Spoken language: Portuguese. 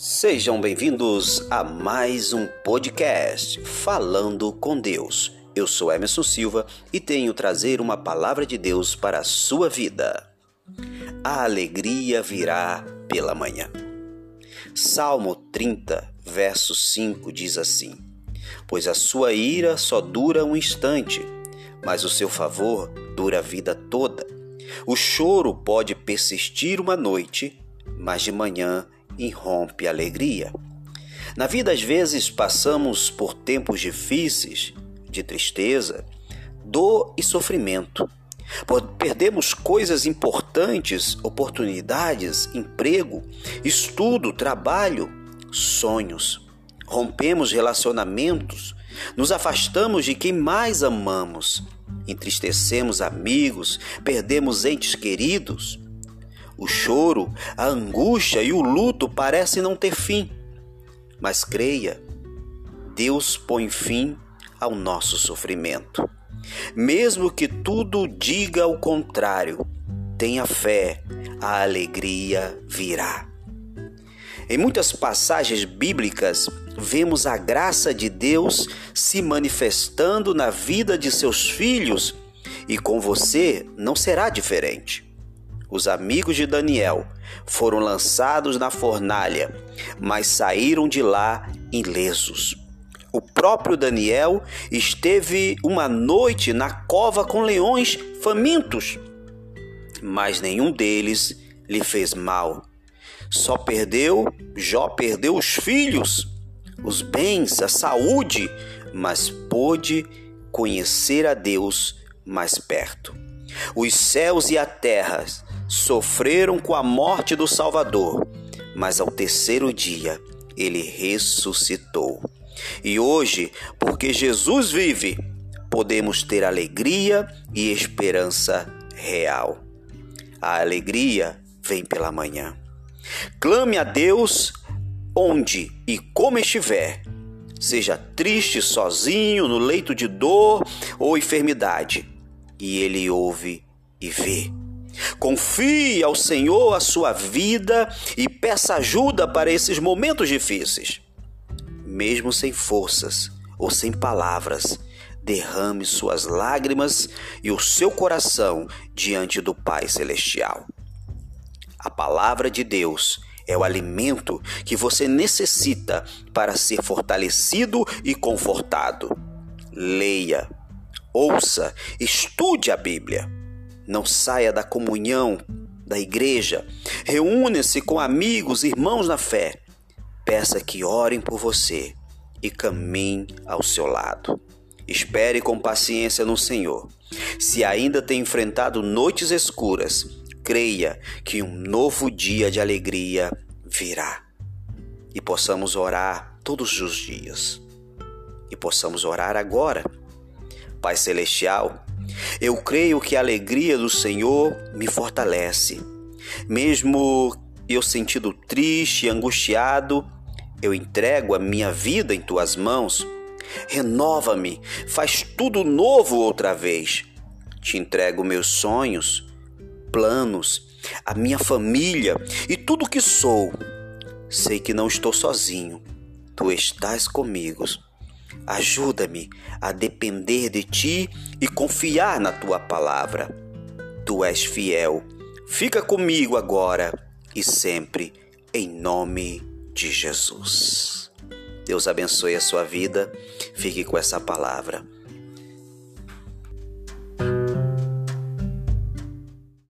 Sejam bem-vindos a mais um podcast Falando com Deus. Eu sou Emerson Silva e tenho trazer uma palavra de Deus para a sua vida. A alegria virá pela manhã. Salmo 30, verso 5 diz assim: Pois a sua ira só dura um instante, mas o seu favor dura a vida toda. O choro pode persistir uma noite, mas de manhã irrompe alegria. Na vida, às vezes, passamos por tempos difíceis, de tristeza, dor e sofrimento. Perdemos coisas importantes, oportunidades, emprego, estudo, trabalho, sonhos. Rompemos relacionamentos, nos afastamos de quem mais amamos, entristecemos amigos, perdemos entes queridos. O choro, a angústia e o luto parecem não ter fim. Mas creia, Deus põe fim ao nosso sofrimento. Mesmo que tudo diga o contrário, tenha fé, a alegria virá. Em muitas passagens bíblicas, vemos a graça de Deus se manifestando na vida de seus filhos e com você não será diferente os amigos de Daniel, foram lançados na fornalha, mas saíram de lá ilesos. O próprio Daniel esteve uma noite na cova com leões famintos, mas nenhum deles lhe fez mal. Só perdeu, Jó perdeu os filhos, os bens, a saúde, mas pôde conhecer a Deus mais perto. Os céus e a terra sofreram com a morte do Salvador, mas ao terceiro dia ele ressuscitou. E hoje, porque Jesus vive, podemos ter alegria e esperança real. A alegria vem pela manhã. Clame a Deus onde e como estiver, seja triste, sozinho, no leito de dor ou enfermidade, e Ele ouve e vê. Confie ao Senhor a sua vida e peça ajuda para esses momentos difíceis. Mesmo sem forças ou sem palavras, derrame suas lágrimas e o seu coração diante do Pai Celestial. A palavra de Deus é o alimento que você necessita para ser fortalecido e confortado. Leia, ouça, estude a Bíblia não saia da comunhão da igreja. Reúna-se com amigos, irmãos na fé. Peça que orem por você e caminhe ao seu lado. Espere com paciência no Senhor. Se ainda tem enfrentado noites escuras, creia que um novo dia de alegria virá. E possamos orar todos os dias. E possamos orar agora. Pai Celestial, eu creio que a alegria do Senhor me fortalece. Mesmo eu sentindo triste e angustiado, eu entrego a minha vida em tuas mãos. Renova-me, faz tudo novo outra vez. Te entrego meus sonhos, planos, a minha família e tudo que sou. Sei que não estou sozinho. Tu estás comigo Ajuda-me a depender de ti e confiar na tua palavra. Tu és fiel. Fica comigo agora e sempre, em nome de Jesus. Deus abençoe a sua vida. Fique com essa palavra.